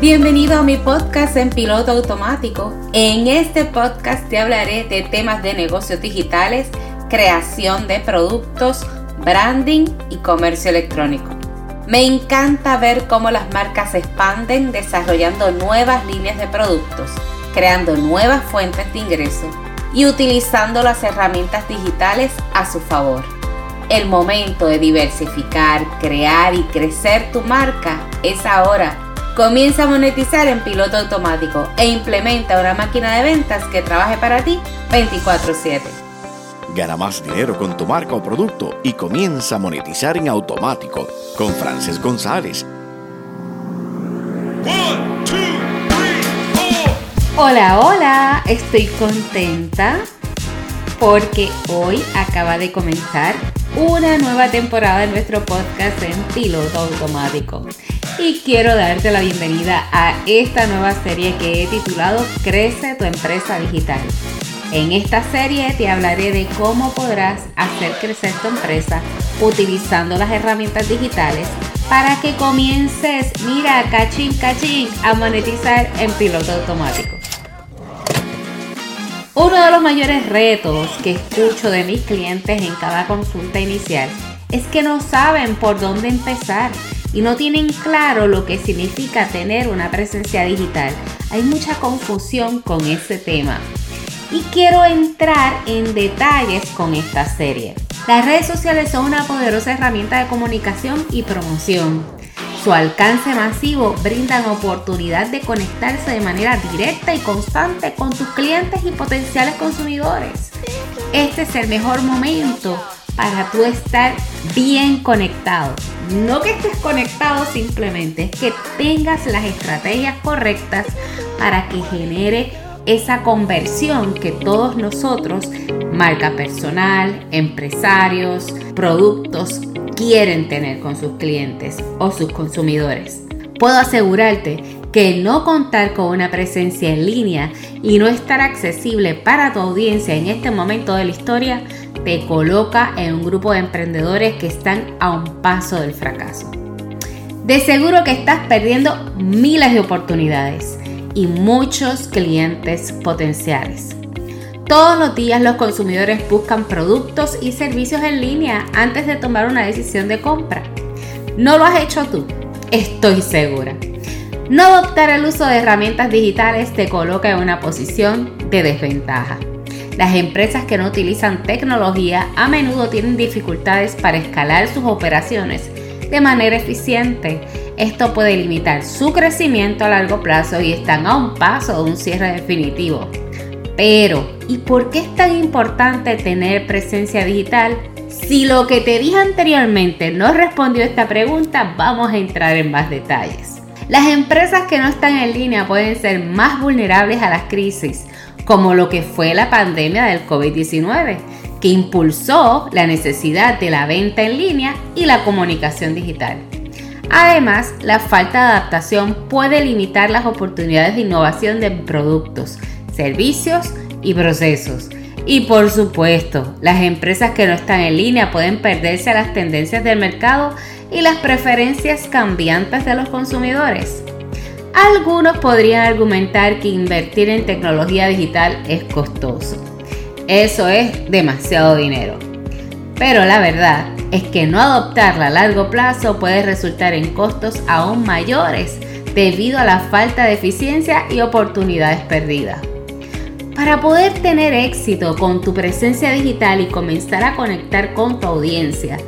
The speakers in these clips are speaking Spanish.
Bienvenido a mi podcast en piloto automático. En este podcast te hablaré de temas de negocios digitales, creación de productos, branding y comercio electrónico. Me encanta ver cómo las marcas se expanden desarrollando nuevas líneas de productos, creando nuevas fuentes de ingreso y utilizando las herramientas digitales a su favor. El momento de diversificar, crear y crecer tu marca es ahora Comienza a monetizar en piloto automático e implementa una máquina de ventas que trabaje para ti 24/7. Gana más dinero con tu marca o producto y comienza a monetizar en automático con Frances González. Hola, hola, estoy contenta porque hoy acaba de comenzar una nueva temporada de nuestro podcast en piloto automático y quiero darte la bienvenida a esta nueva serie que he titulado Crece tu empresa digital. En esta serie te hablaré de cómo podrás hacer crecer tu empresa utilizando las herramientas digitales para que comiences, mira, cachín, cachín, a monetizar en piloto automático. Uno de los mayores retos que escucho de mis clientes en cada consulta inicial es que no saben por dónde empezar y no tienen claro lo que significa tener una presencia digital. Hay mucha confusión con ese tema. Y quiero entrar en detalles con esta serie. Las redes sociales son una poderosa herramienta de comunicación y promoción. Su alcance masivo brinda la oportunidad de conectarse de manera directa y constante con tus clientes y potenciales consumidores. Este es el mejor momento para tú estar bien conectado. No que estés conectado simplemente, es que tengas las estrategias correctas para que genere esa conversión que todos nosotros, marca personal, empresarios, productos, quieren tener con sus clientes o sus consumidores. Puedo asegurarte que no contar con una presencia en línea y no estar accesible para tu audiencia en este momento de la historia te coloca en un grupo de emprendedores que están a un paso del fracaso. De seguro que estás perdiendo miles de oportunidades y muchos clientes potenciales. Todos los días los consumidores buscan productos y servicios en línea antes de tomar una decisión de compra. ¿No lo has hecho tú? Estoy segura. No adoptar el uso de herramientas digitales te coloca en una posición de desventaja. Las empresas que no utilizan tecnología a menudo tienen dificultades para escalar sus operaciones de manera eficiente. Esto puede limitar su crecimiento a largo plazo y están a un paso de un cierre definitivo. Pero, ¿y por qué es tan importante tener presencia digital? Si lo que te dije anteriormente no respondió a esta pregunta, vamos a entrar en más detalles. Las empresas que no están en línea pueden ser más vulnerables a las crisis como lo que fue la pandemia del COVID-19, que impulsó la necesidad de la venta en línea y la comunicación digital. Además, la falta de adaptación puede limitar las oportunidades de innovación de productos, servicios y procesos. Y por supuesto, las empresas que no están en línea pueden perderse a las tendencias del mercado y las preferencias cambiantes de los consumidores. Algunos podrían argumentar que invertir en tecnología digital es costoso. Eso es demasiado dinero. Pero la verdad es que no adoptarla a largo plazo puede resultar en costos aún mayores debido a la falta de eficiencia y oportunidades perdidas. Para poder tener éxito con tu presencia digital y comenzar a conectar con tu audiencia,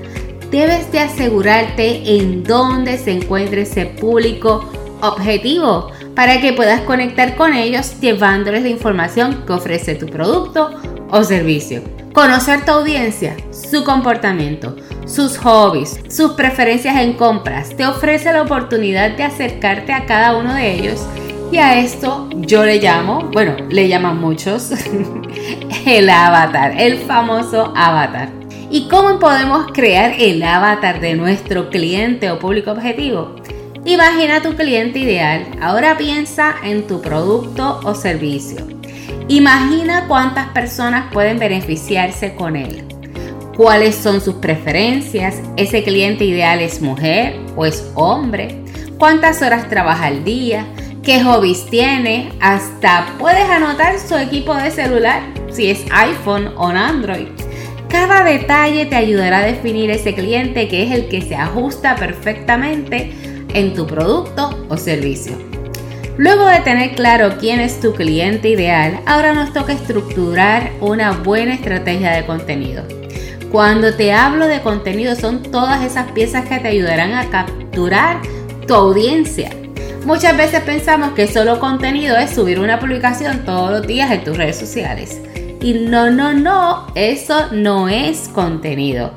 debes de asegurarte en dónde se encuentra ese público objetivo para que puedas conectar con ellos llevándoles la información que ofrece tu producto o servicio. Conocer tu audiencia, su comportamiento, sus hobbies, sus preferencias en compras, te ofrece la oportunidad de acercarte a cada uno de ellos y a esto yo le llamo, bueno, le llaman muchos, el avatar, el famoso avatar. ¿Y cómo podemos crear el avatar de nuestro cliente o público objetivo? Imagina tu cliente ideal. Ahora piensa en tu producto o servicio. Imagina cuántas personas pueden beneficiarse con él. ¿Cuáles son sus preferencias? ¿Ese cliente ideal es mujer o es hombre? ¿Cuántas horas trabaja al día? qué hobbies tiene, hasta puedes anotar su equipo de celular, si es iPhone o Android. Cada detalle te ayudará a definir ese cliente que es el que se ajusta perfectamente en tu producto o servicio. Luego de tener claro quién es tu cliente ideal, ahora nos toca estructurar una buena estrategia de contenido. Cuando te hablo de contenido son todas esas piezas que te ayudarán a capturar tu audiencia. Muchas veces pensamos que solo contenido es subir una publicación todos los días en tus redes sociales. Y no, no, no, eso no es contenido.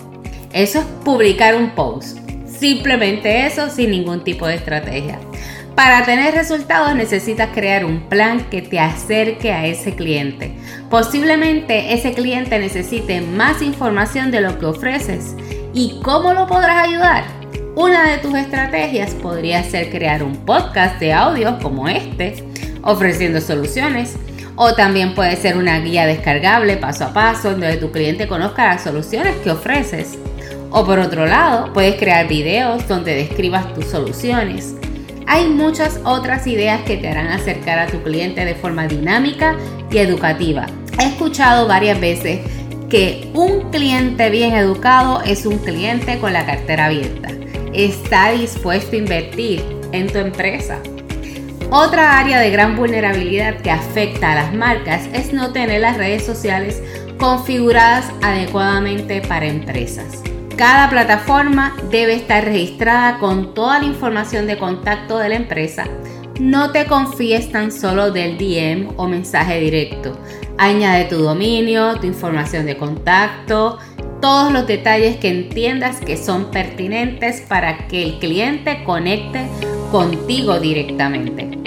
Eso es publicar un post. Simplemente eso sin ningún tipo de estrategia. Para tener resultados necesitas crear un plan que te acerque a ese cliente. Posiblemente ese cliente necesite más información de lo que ofreces. ¿Y cómo lo podrás ayudar? Una de tus estrategias podría ser crear un podcast de audio como este, ofreciendo soluciones. O también puede ser una guía descargable paso a paso donde tu cliente conozca las soluciones que ofreces. O por otro lado, puedes crear videos donde describas tus soluciones hay muchas otras ideas que te harán acercar a tu cliente de forma dinámica y educativa. He escuchado varias veces que un cliente bien educado es un cliente con la cartera abierta. Está dispuesto a invertir en tu empresa. Otra área de gran vulnerabilidad que afecta a las marcas es no tener las redes sociales configuradas adecuadamente para empresas. Cada plataforma debe estar registrada con toda la información de contacto de la empresa. No te confíes tan solo del DM o mensaje directo. Añade tu dominio, tu información de contacto, todos los detalles que entiendas que son pertinentes para que el cliente conecte contigo directamente.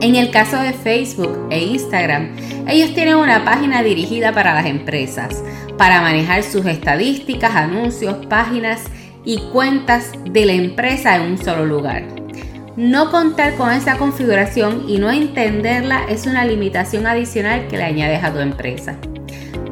En el caso de Facebook e Instagram, ellos tienen una página dirigida para las empresas, para manejar sus estadísticas, anuncios, páginas y cuentas de la empresa en un solo lugar. No contar con esa configuración y no entenderla es una limitación adicional que le añades a tu empresa.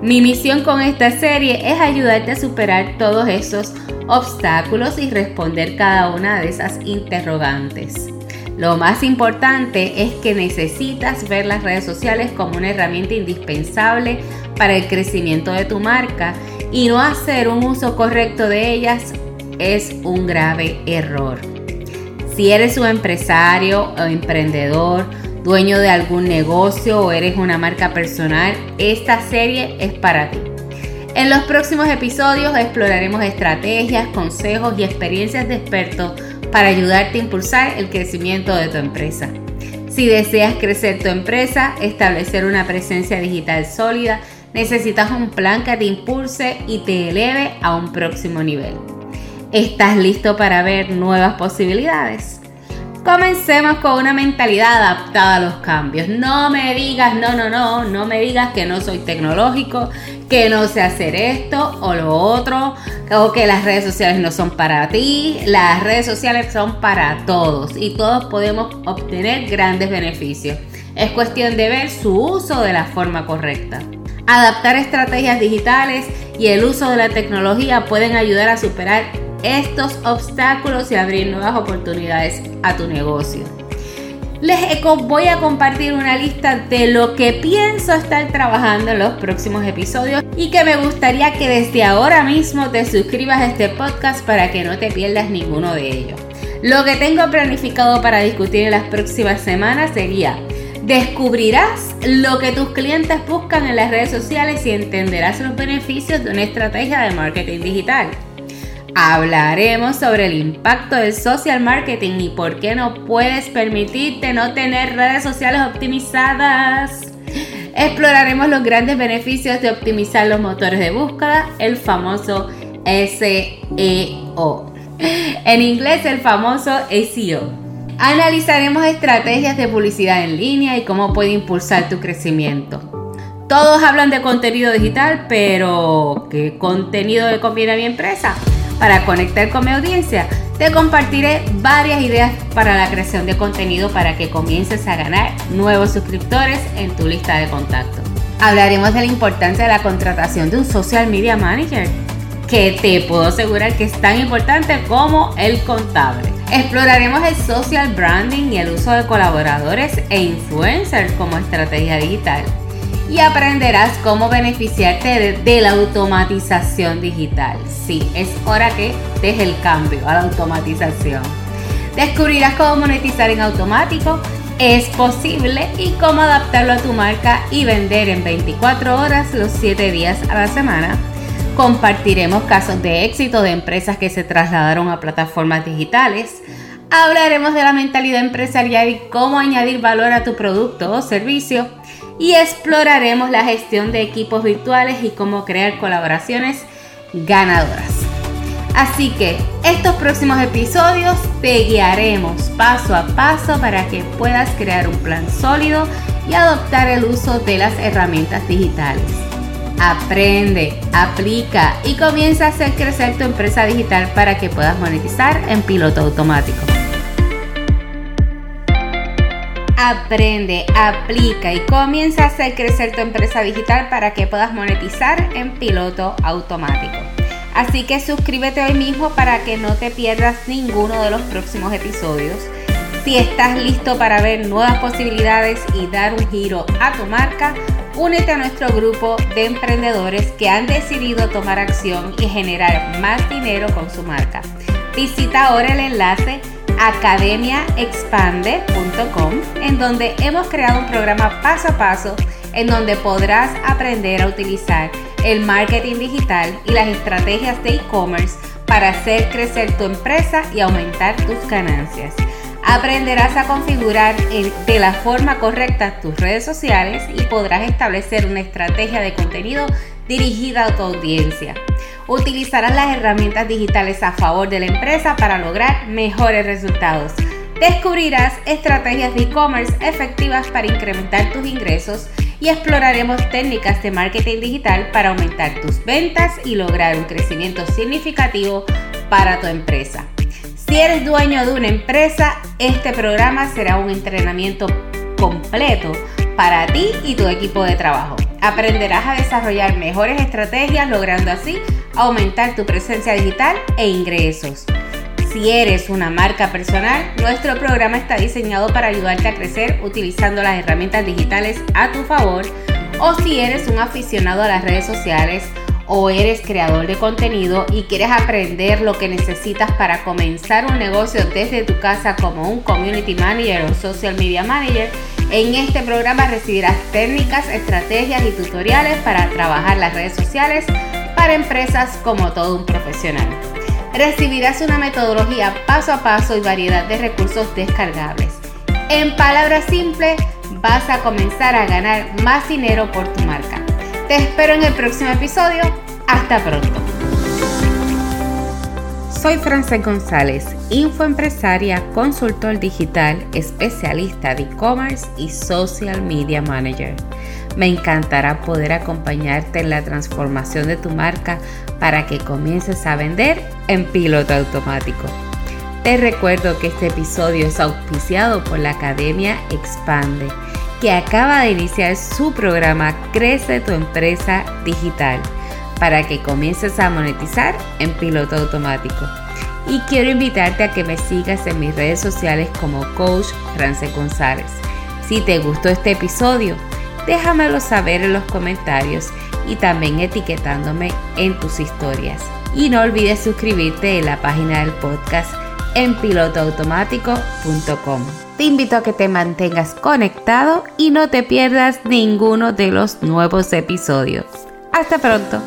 Mi misión con esta serie es ayudarte a superar todos esos obstáculos y responder cada una de esas interrogantes. Lo más importante es que necesitas ver las redes sociales como una herramienta indispensable para el crecimiento de tu marca y no hacer un uso correcto de ellas es un grave error. Si eres un empresario o emprendedor, dueño de algún negocio o eres una marca personal, esta serie es para ti. En los próximos episodios exploraremos estrategias, consejos y experiencias de expertos para ayudarte a impulsar el crecimiento de tu empresa. Si deseas crecer tu empresa, establecer una presencia digital sólida, necesitas un plan que te impulse y te eleve a un próximo nivel. ¿Estás listo para ver nuevas posibilidades? Comencemos con una mentalidad adaptada a los cambios. No me digas, no, no, no, no me digas que no soy tecnológico, que no sé hacer esto o lo otro, o que las redes sociales no son para ti. Las redes sociales son para todos y todos podemos obtener grandes beneficios. Es cuestión de ver su uso de la forma correcta. Adaptar estrategias digitales y el uso de la tecnología pueden ayudar a superar estos obstáculos y abrir nuevas oportunidades a tu negocio. Les voy a compartir una lista de lo que pienso estar trabajando en los próximos episodios y que me gustaría que desde ahora mismo te suscribas a este podcast para que no te pierdas ninguno de ellos. Lo que tengo planificado para discutir en las próximas semanas sería Descubrirás lo que tus clientes buscan en las redes sociales y entenderás los beneficios de una estrategia de marketing digital. Hablaremos sobre el impacto del social marketing y por qué no puedes permitirte no tener redes sociales optimizadas. Exploraremos los grandes beneficios de optimizar los motores de búsqueda, el famoso SEO. En inglés, el famoso SEO. Analizaremos estrategias de publicidad en línea y cómo puede impulsar tu crecimiento. Todos hablan de contenido digital, pero ¿qué contenido le conviene a mi empresa? Para conectar con mi audiencia, te compartiré varias ideas para la creación de contenido para que comiences a ganar nuevos suscriptores en tu lista de contactos. Hablaremos de la importancia de la contratación de un social media manager, que te puedo asegurar que es tan importante como el contable. Exploraremos el social branding y el uso de colaboradores e influencers como estrategia digital. Y aprenderás cómo beneficiarte de, la automatización digital. Sí, es hora que deje el cambio a la automatización. Descubrirás cómo monetizar en automático es posible y cómo adaptarlo a tu marca y vender en 24 horas los 7 días a la semana. Compartiremos casos de éxito de empresas que se trasladaron a plataformas digitales. Hablaremos de la mentalidad empresarial y cómo añadir valor a tu producto o servicio. Y exploraremos la gestión de equipos virtuales y cómo crear colaboraciones ganadoras. Así que estos próximos episodios te guiaremos paso a paso para que puedas crear un plan sólido y adoptar el uso de las herramientas digitales. Aprende, aplica y comienza a hacer crecer tu empresa digital para que puedas monetizar en piloto automático. Aprende, aplica y comienza a hacer crecer tu empresa digital para que puedas monetizar en piloto automático. Así que suscríbete hoy mismo para que no te pierdas ninguno de los próximos episodios. Si estás listo para ver nuevas posibilidades y dar un giro a tu marca, únete a nuestro grupo de emprendedores que han decidido tomar acción y generar más dinero con su marca. Visita ahora el enlace academiaexpande.com en donde hemos creado un programa paso a paso en donde podrás aprender a utilizar el marketing digital y las estrategias de e-commerce para hacer crecer tu empresa y aumentar tus ganancias. Aprenderás a configurar de la forma correcta tus redes sociales y podrás establecer una estrategia de contenido dirigida a tu audiencia. Utilizarás las herramientas digitales a favor de la empresa para lograr mejores resultados. Descubrirás estrategias de e-commerce efectivas para incrementar tus ingresos y exploraremos técnicas de marketing digital para aumentar tus ventas y lograr un crecimiento significativo para tu empresa. Si eres dueño de una empresa, este programa será un entrenamiento completo para ti y tu equipo de trabajo. Aprenderás a desarrollar mejores estrategias logrando así aumentar tu presencia digital e ingresos. Si eres una marca personal, nuestro programa está diseñado para ayudarte a crecer utilizando las herramientas digitales a tu favor. O si eres un aficionado a las redes sociales o eres creador de contenido y quieres aprender lo que necesitas para comenzar un negocio desde tu casa como un community manager o social media manager, en este programa recibirás técnicas, estrategias y tutoriales para trabajar las redes sociales para empresas como todo un profesional recibirás una metodología paso a paso y variedad de recursos descargables. En palabras simples, vas a comenzar a ganar más dinero por tu marca. Te espero en el próximo episodio. Hasta pronto. Soy Frances González, infoempresaria, consultor digital, especialista de e-commerce y social media manager. Me encantará poder acompañarte en la transformación de tu marca para que comiences a vender en piloto automático. Te recuerdo que este episodio es auspiciado por la Academia Expande, que acaba de iniciar su programa Crece tu empresa digital para que comiences a monetizar en piloto automático. Y quiero invitarte a que me sigas en mis redes sociales como Coach France González. Si te gustó este episodio, déjamelo saber en los comentarios y también etiquetándome en tus historias. Y no olvides suscribirte en la página del podcast en pilotoautomático.com. Te invito a que te mantengas conectado y no te pierdas ninguno de los nuevos episodios. Hasta pronto.